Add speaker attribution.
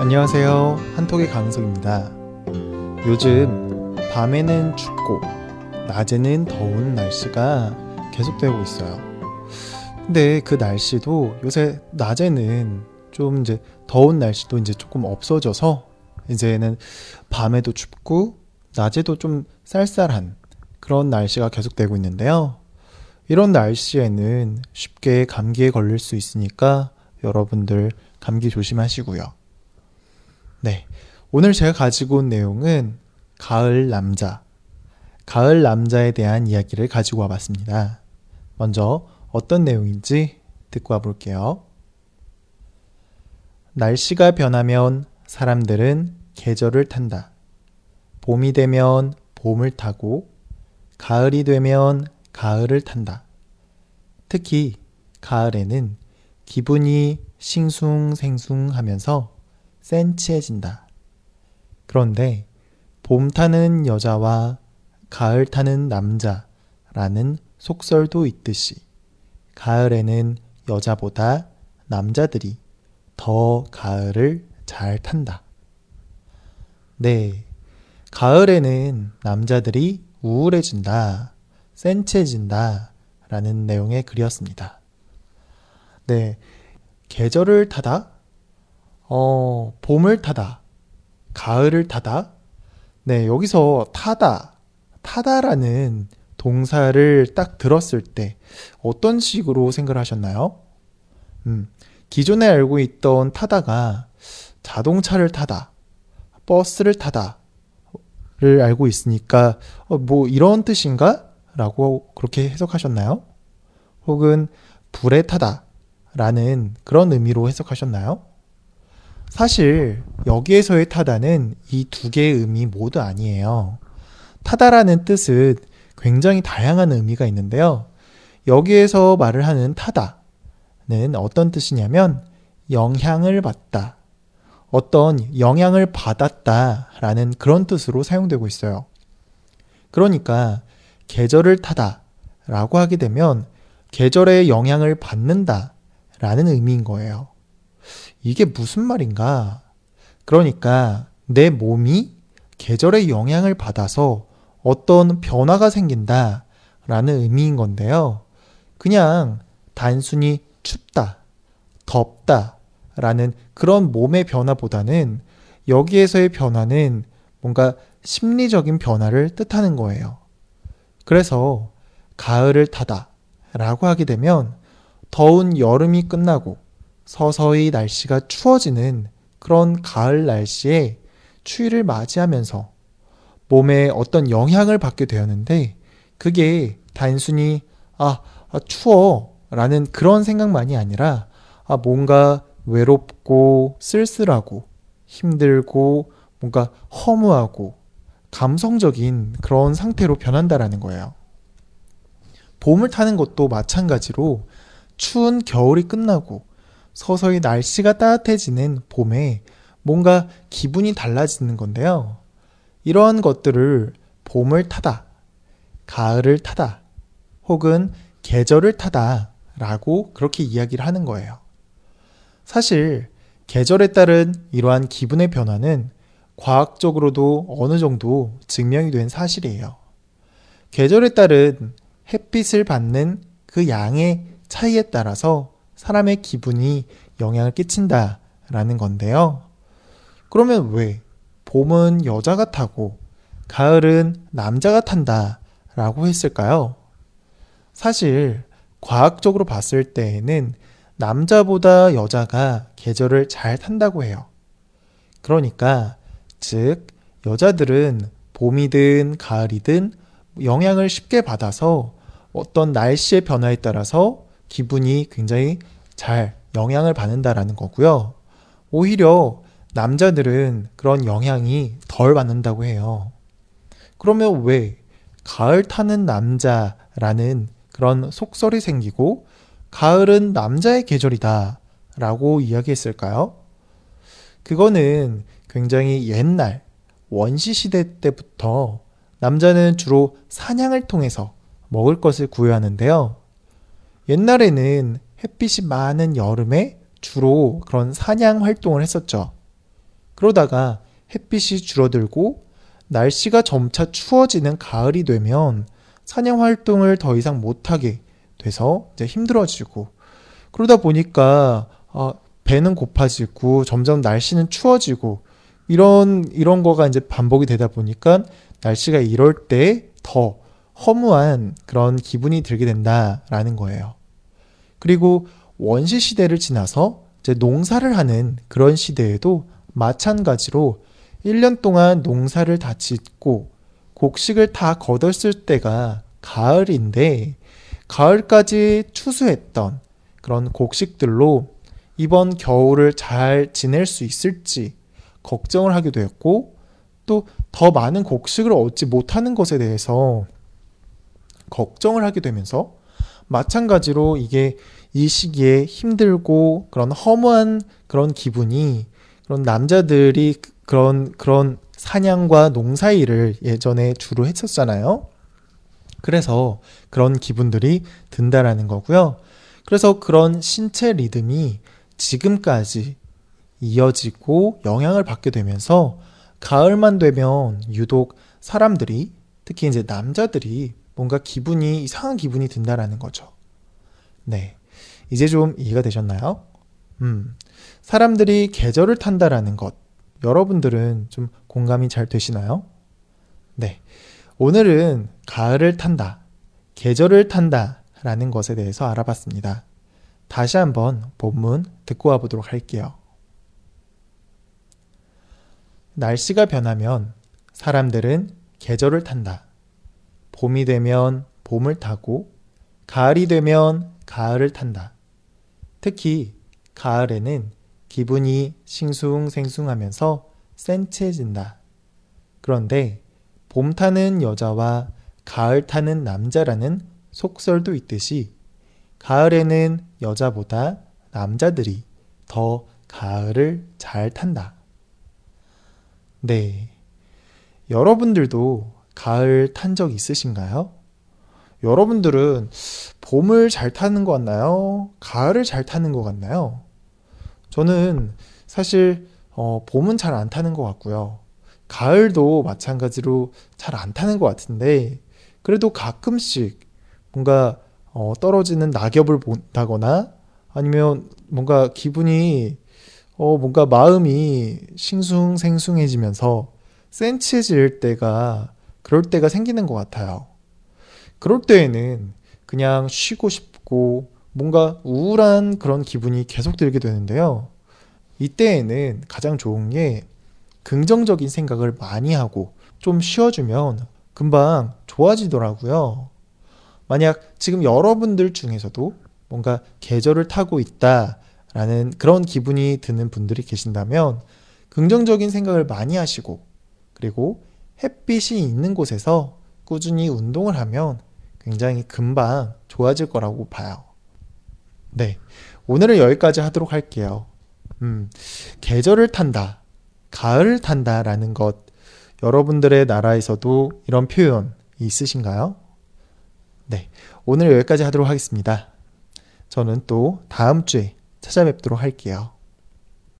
Speaker 1: 안녕하세요. 한톡의 강석입니다. 요즘 밤에는 춥고 낮에는 더운 날씨가 계속되고 있어요. 근데 그 날씨도 요새 낮에는 좀 이제 더운 날씨도 이제 조금 없어져서 이제는 밤에도 춥고 낮에도 좀 쌀쌀한 그런 날씨가 계속되고 있는데요. 이런 날씨에는 쉽게 감기에 걸릴 수 있으니까 여러분들 감기 조심하시고요. 네. 오늘 제가 가지고 온 내용은 가을 남자, 가을 남자에 대한 이야기를 가지고 와 봤습니다. 먼저 어떤 내용인지 듣고 와 볼게요. 날씨가 변하면 사람들은 계절을 탄다. 봄이 되면 봄을 타고, 가을이 되면 가을을 탄다. 특히 가을에는 기분이 싱숭생숭 하면서 센치해진다. 그런데 봄 타는 여자와 가을 타는 남자라는 속설도 있듯이 가을에는 여자보다 남자들이 더 가을을 잘 탄다. 네. 가을에는 남자들이 우울해진다, 센치해진다, 라는 내용의 글이었습니다. 네. 계절을 타다? 어, 봄을 타다, 가을을 타다. 네, 여기서 타다, 타다라는 동사를 딱 들었을 때 어떤 식으로 생각을 하셨나요? 음, 기존에 알고 있던 타다가 자동차를 타다, 버스를 타다를 알고 있으니까 어, 뭐 이런 뜻인가? 라고 그렇게 해석하셨나요? 혹은 불에 타다 라는 그런 의미로 해석하셨나요? 사실 여기에서의 타다는 이 두 개의 의미 모두 아니에요. 타다라는 뜻은 굉장히 다양한 의미가 있는데요. 여기에서 말을 하는 타다는 어떤 뜻이냐면 영향을 받다. 어떤 영향을 받았다 라는 그런 뜻으로 사용되고 있어요. 그러니까 계절을 타다 라고 하게 되면 계절의 영향을 받는다 라는 의미인 거예요. 이게 무슨 말인가? 그러니까 내 몸이 계절의 영향을 받아서 어떤 변화가 생긴다 라는 의미인 건데요. 그냥 단순히 춥다, 덥다 라는 그런 몸의 변화보다는 여기에서의 변화는 뭔가 심리적인 변화를 뜻하는 거예요. 그래서 가을을 타다 라고 하게 되면 더운 여름이 끝나고 서서히 날씨가 추워지는 그런 가을 날씨에 추위를 맞이하면서 몸에 어떤 영향을 받게 되었는데 그게 단순히 아, 아 추워 라는 그런 생각만이 아니라 아 뭔가 외롭고 쓸쓸하고 힘들고 뭔가 허무하고 감성적인 그런 상태로 변한다라는 거예요. 봄을 타는 것도 마찬가지로 추운 겨울이 끝나고 서서히 날씨가 따뜻해지는 봄에 뭔가 기분이 달라지는 건데요. 이러한 것들을 봄을 타다, 가을을 타다, 혹은 계절을 타다 라고 그렇게 이야기를 하는 거예요. 사실 계절에 따른 이러한 기분의 변화는 과학적으로도 어느 정도 증명이 된 사실이에요. 계절에 따른 햇빛을 받는 그 양의 차이에 따라서 사람의 기분이 영향을 끼친다라는 건데요. 그러면 왜 봄은 여자가 타고 가을은 남자가 탄다라고 했을까요? 사실 과학적으로 봤을 때에는 남자보다 여자가 계절을 잘 탄다고 해요. 그러니까 즉 여자들은 봄이든 가을이든 영향을 쉽게 받아서 어떤 날씨의 변화에 따라서 기분이 굉장히 잘 영향을 받는다라는 거고요. 오히려 남자들은 그런 영향이 덜 받는다고 해요. 그러면 왜 가을 타는 남자라는 그런 속설이 생기고 가을은 남자의 계절이다 라고 이야기했을까요? 그거는 굉장히 옛날 원시 시대 때부터 남자는 주로 사냥을 통해서 먹을 것을 구해하는데요. 옛날에는 햇빛이 많은 여름에 주로 그런 사냥 활동을 했었죠. 그러다가 햇빛이 줄어들고 날씨가 점차 추워지는 가을이 되면 사냥 활동을 더 이상 못하게 돼서 이제 힘들어지고 그러다 보니까 어, 배는 고파지고 점점 날씨는 추워지고 이런 이런 거가 이제 반복이 되다 보니까 날씨가 이럴 때 더 허무한 그런 기분이 들게 된다라는 거예요. 그리고 원시 시대를 지나서 이제 농사를 하는 그런 시대에도 마찬가지로 1년 동안 농사를 다 짓고 곡식을 다 거뒀을 때가 가을인데 가을까지 추수했던 그런 곡식들로 이번 겨울을 잘 지낼 수 있을지 걱정을 하게 되었고 또 더 많은 곡식을 얻지 못하는 것에 대해서 걱정을 하게 되면서 마찬가지로 이게 이 시기에 힘들고 그런 허무한 그런 기분이 그런 남자들이 그런 그런 사냥과 농사 일을 예전에 주로 했었잖아요. 그래서 그런 기분들이 든다라는 거고요. 그래서 그런 신체 리듬이 지금까지 이어지고 영향을 받게 되면서 가을만 되면 유독 사람들이 특히 이제 남자들이 뭔가 기분이 이상한 기분이 든다라는 거죠. 네. 이제 좀 이해가 되셨나요? 음. 사람들이 계절을 탄다라는 것. 여러분들은 좀 공감이 잘 되시나요? 네. 오늘은 가을을 탄다, 계절을 탄다 라는 것에 대해서 알아봤습니다. 다시 한번 본문 듣고 와보도록 할게요. 날씨가 변하면 사람들은 계절을 탄다. 봄이 되면 봄을 타고 가을이 되면 가을을 탄다. 특히 가을에는 기분이 싱숭생숭하면서 센치해진다. 그런데 봄 타는 여자와 가을 타는 남자라는 속설도 있듯이 가을에는 여자보다 남자들이 더 가을을 잘 탄다. 네. 여러분들도 가을 탄 적 있으신가요? 여러분들은 봄을 잘 타는 것 같나요? 가을을 잘 타는 것 같나요? 저는 사실 어, 봄은 잘 안 타는 것 같고요. 가을도 마찬가지로 잘 안 타는 것 같은데 그래도 가끔씩 뭔가 어, 떨어지는 낙엽을 본다거나 아니면 뭔가 기분이 어, 뭔가 마음이 싱숭생숭해지면서 센치해질 때가 그럴 때가 생기는 것 같아요. 그럴 때에는 그냥 쉬고 싶고 뭔가 우울한 그런 기분이 계속 들게 되는데요. 이때에는 가장 좋은 게 긍정적인 생각을 많이 하고 좀 쉬어주면 금방 좋아지더라고요. 만약 지금 여러분들 중에서도 뭔가 계절을 타고 있다라는 그런 기분이 드는 분들이 계신다면 긍정적인 생각을 많이 하시고 그리고 햇빛이 있는 곳에서 꾸준히 운동을 하면 굉장히 금방 좋아질 거라고 봐요. 네. 오늘은 여기까지 하도록 할게요. 음, 계절을 탄다. 가을 탄다 라는 것 여러분들의 나라에서도 이런 표현 있으신가요? 네. 오늘 여기까지 하도록 하겠습니다. 저는 또 다음 주에 찾아뵙도록 할게요.